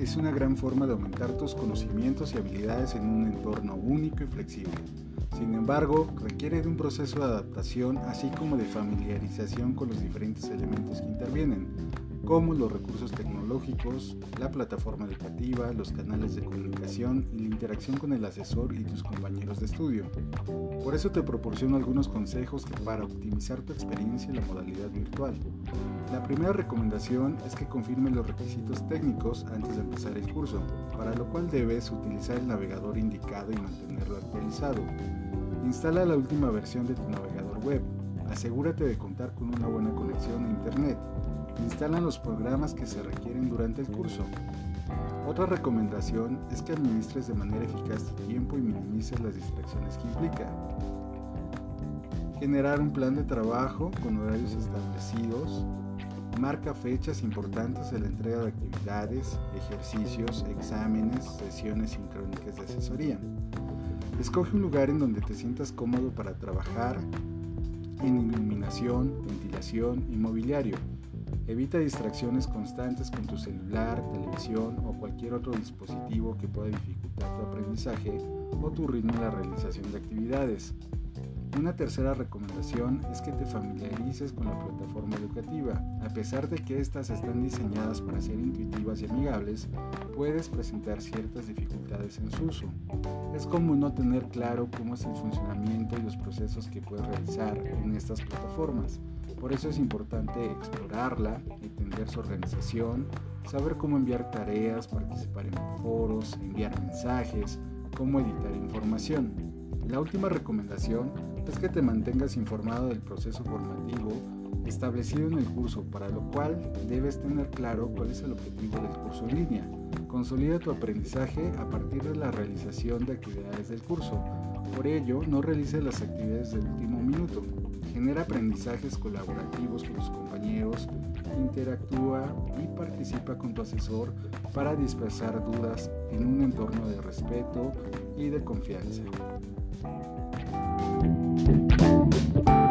es una gran forma de aumentar tus conocimientos y habilidades en un entorno único y flexible. Sin embargo, requiere de un proceso de adaptación así como de familiarización con los diferentes elementos que intervienen, como los recursos tecnológicos, la plataforma educativa, los canales de comunicación y la interacción con el asesor y tus compañeros de estudio. Por eso te proporciono algunos consejos para optimizar tu experiencia en la modalidad virtual. La primera recomendación es que confirme los requisitos técnicos antes de empezar el curso, para lo cual debes utilizar el navegador indicado y mantenerlo actualizado. Instala la última versión de tu navegador web. Asegúrate de contar con una buena conexión a Internet Instalan los programas que se requieren durante el curso. Otra recomendación es que administres de manera eficaz tu tiempo y minimices las distracciones que implica. Generar un plan de trabajo con horarios establecidos. Marca fechas importantes de la entrega de actividades, ejercicios, exámenes, sesiones sincrónicas de asesoría. Escoge un lugar en donde te sientas cómodo para trabajar en iluminación, ventilación y mobiliario. Evita distracciones constantes con tu celular, televisión o cualquier otro dispositivo que pueda dificultar tu aprendizaje o tu ritmo en la realización de actividades. Una tercera recomendación es que te familiarices con la plataforma educativa. A pesar de que estas están diseñadas para ser intuitivas y amigables, puedes presentar ciertas dificultades en su uso. Es común no tener claro cómo es el funcionamiento y los procesos que puedes realizar en estas plataformas. Por eso es importante explorarla, entender su organización, saber cómo enviar tareas, participar en foros, enviar mensajes, cómo editar información. La última recomendación es que te mantengas informado del proceso formativo establecido en el curso, para lo cual debes tener claro cuál es el objetivo del curso en línea. Consolida tu aprendizaje a partir de la realización de actividades del curso. Por ello, no realices las actividades de último minuto. Genera aprendizajes colaborativos con tus compañeros, interactúa y participa con tu asesor para dispersar dudas en un entorno de respeto y de confianza. Thank you.